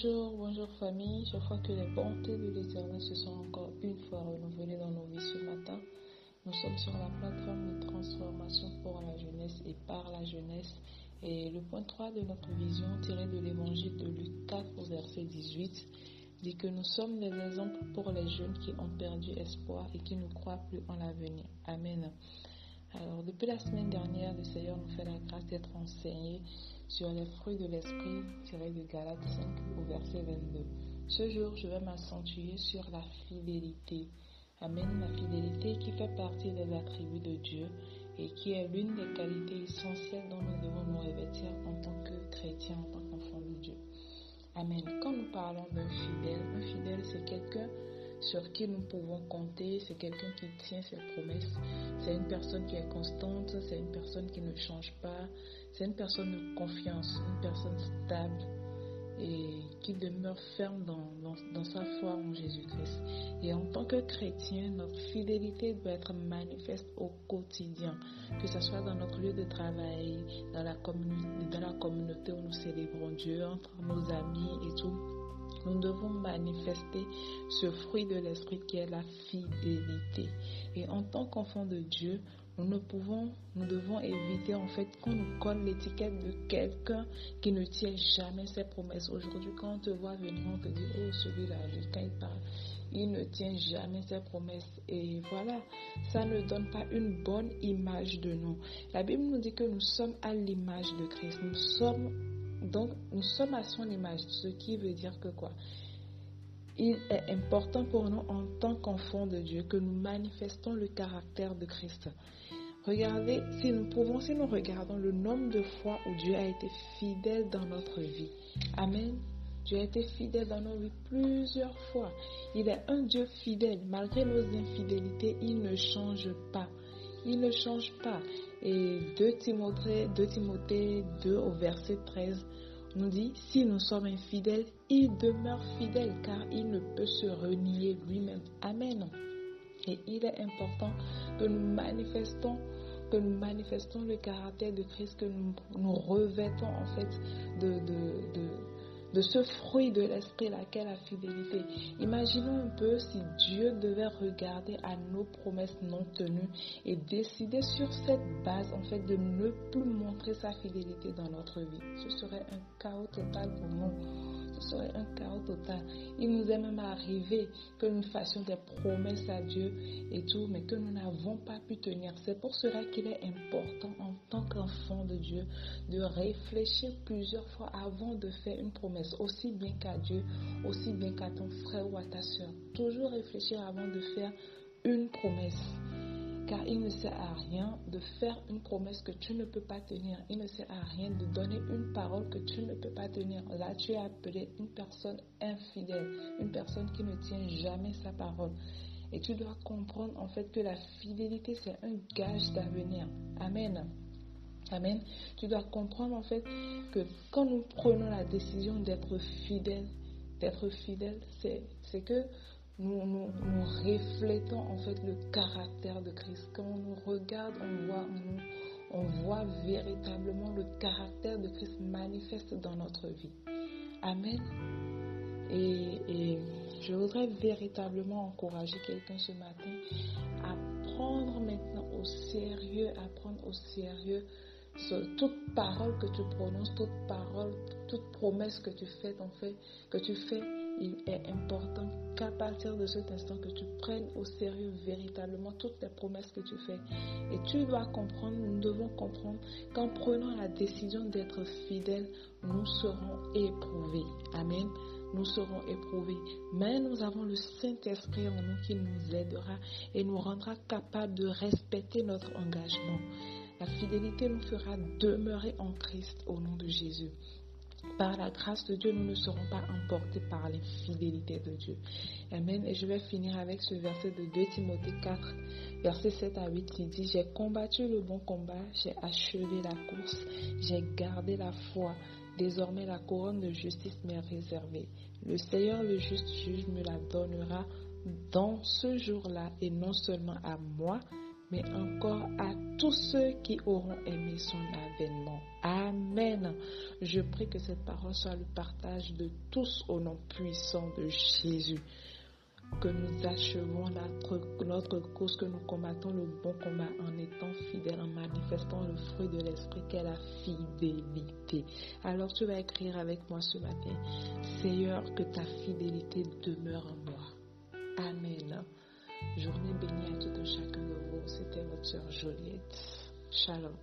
Bonjour, bonjour famille. Je crois que les bontés de l'Éternel se sont encore une fois renouvelées dans nos vies ce matin. Nous sommes sur la plateforme de transformation pour la jeunesse et par la jeunesse. Et le point 3 de notre vision tiré de l'évangile de Luc 4 au verset 18 dit que nous sommes des exemples pour les jeunes qui ont perdu espoir et qui ne croient plus en l'avenir. Amen. Alors, depuis la semaine dernière, le Seigneur nous fait la grâce d'être enseignés sur les fruits de l'esprit tiré de Galates 5 au verset 22. Ce jour, je vais m'accentuer sur la fidélité. Amen, la fidélité qui fait partie des attributs de Dieu et qui est l'une des qualités essentielles dont nous devons nous revêtir en tant que chrétiens, en tant qu'enfants de Dieu. Amen. Quand nous parlons d'un fidèle, un fidèle c'est quelqu'un sur qui nous pouvons compter, c'est quelqu'un qui tient ses promesses, c'est une personne qui est constante, c'est une personne qui ne change pas, c'est une personne de confiance, une personne stable et qui demeure ferme dans, dans, sa foi en Jésus-Christ. Et en tant que chrétien, notre fidélité doit être manifeste au quotidien, que ce soit dans notre lieu de travail, dans la, dans la communauté où nous célébrons Dieu, entre nos amis et tout nous devons manifester ce fruit de l'esprit qui est la fidélité. Et en tant qu'enfant de Dieu, nous ne pouvons, nous devons éviter en fait qu'on nous colle l'étiquette de quelqu'un qui ne tient jamais ses promesses. Aujourd'hui, quand on te voit venir, on te dit, oh celui-là, quand il parle, il ne tient jamais ses promesses. Et voilà, ça ne donne pas une bonne image de nous. La Bible nous dit que nous sommes à l'image de Christ. Nous sommes donc, nous sommes à son image, ce qui veut dire que quoi? Il est important pour nous en tant qu'enfants de Dieu que nous manifestons le caractère de Christ. Regardez, si nous pouvons, si nous regardons le nombre de fois où Dieu a été fidèle dans notre vie. Amen. Dieu a été fidèle dans nos vies plusieurs fois. Il est un Dieu fidèle. Malgré nos infidélités, il ne change pas. Il ne change pas. Et 2 Timothée, 2 Timothée 2 au verset 13 nous dit, si nous sommes infidèles, il demeure fidèle car il ne peut se renier lui-même. Amen. Et il est important que nous manifestons que nous manifestons le caractère de Christ, que nous, revêtons en fait de ce fruit de l'esprit, laquelle la fidélité. Imaginons un peu si Dieu devait regarder à nos promesses non tenues et décider sur cette base, en fait, de ne plus montrer sa fidélité dans notre vie. Ce serait un chaos total pour nous. Serait un chaos total. Il nous est même arrivé que nous fassions des promesses à Dieu et tout, mais que nous n'avons pas pu tenir. C'est pour cela qu'il est important en tant qu'enfant de Dieu de réfléchir plusieurs fois avant de faire une promesse aussi bien qu'à Dieu, aussi bien qu'à ton frère ou à ta soeur. Toujours réfléchir avant de faire une promesse. Car il ne sert à rien de faire une promesse que tu ne peux pas tenir. Il ne sert à rien de donner une parole que tu ne peux pas tenir. Là, tu es appelé une personne infidèle, une personne qui ne tient jamais sa parole. Et tu dois comprendre en fait que la fidélité, c'est un gage d'avenir. Amen. Amen. Tu dois comprendre en fait que quand nous prenons la décision d'être fidèle, d'être fidèle, c'est que nous, nous, reflétons en fait le caractère de Christ. Quand on nous regarde, on voit, voit véritablement le caractère de Christ manifeste dans notre vie. Amen. Et, et je voudrais véritablement encourager quelqu'un ce matin à prendre maintenant au sérieux, à prendre au sérieux toute parole que tu prononces, toute parole, toute promesse que tu fais, en fait, que tu fais, il est important qu'à partir de cet instant que tu prennes au sérieux véritablement toutes les promesses que tu fais. Et tu dois comprendre, nous devons comprendre qu'en prenant la décision d'être fidèle, nous serons éprouvés. Amen. Nous serons éprouvés. Mais nous avons le Saint-Esprit en nous qui nous aidera et nous rendra capables de respecter notre engagement. La fidélité nous fera demeurer en Christ au nom de Jésus. Par la grâce de Dieu, nous ne serons pas emportés par l'infidélité de Dieu. Amen. Et je vais finir avec ce verset de 2 Timothée 4, verset 7 à 8 qui dit, J'ai combattu le bon combat, j'ai achevé la course, j'ai gardé la foi. Désormais, la couronne de justice m'est réservée. Le Seigneur, le juste juge, me la donnera dans ce jour-là, et non seulement à moi, mais encore à tous ceux qui auront aimé son avènement. Amen. Je prie que cette parole soit le partage de tous au nom puissant de Jésus que nous achevons notre, cause, que nous combattons le bon combat en étant fidèles, en manifestant le fruit de l'esprit qu'est la fidélité. Alors tu vas écrire avec moi ce matin, Seigneur, que ta fidélité demeure en moi. Amen. Journée bénie à tout un chacun c'était votre sœur Joliette. Shalom.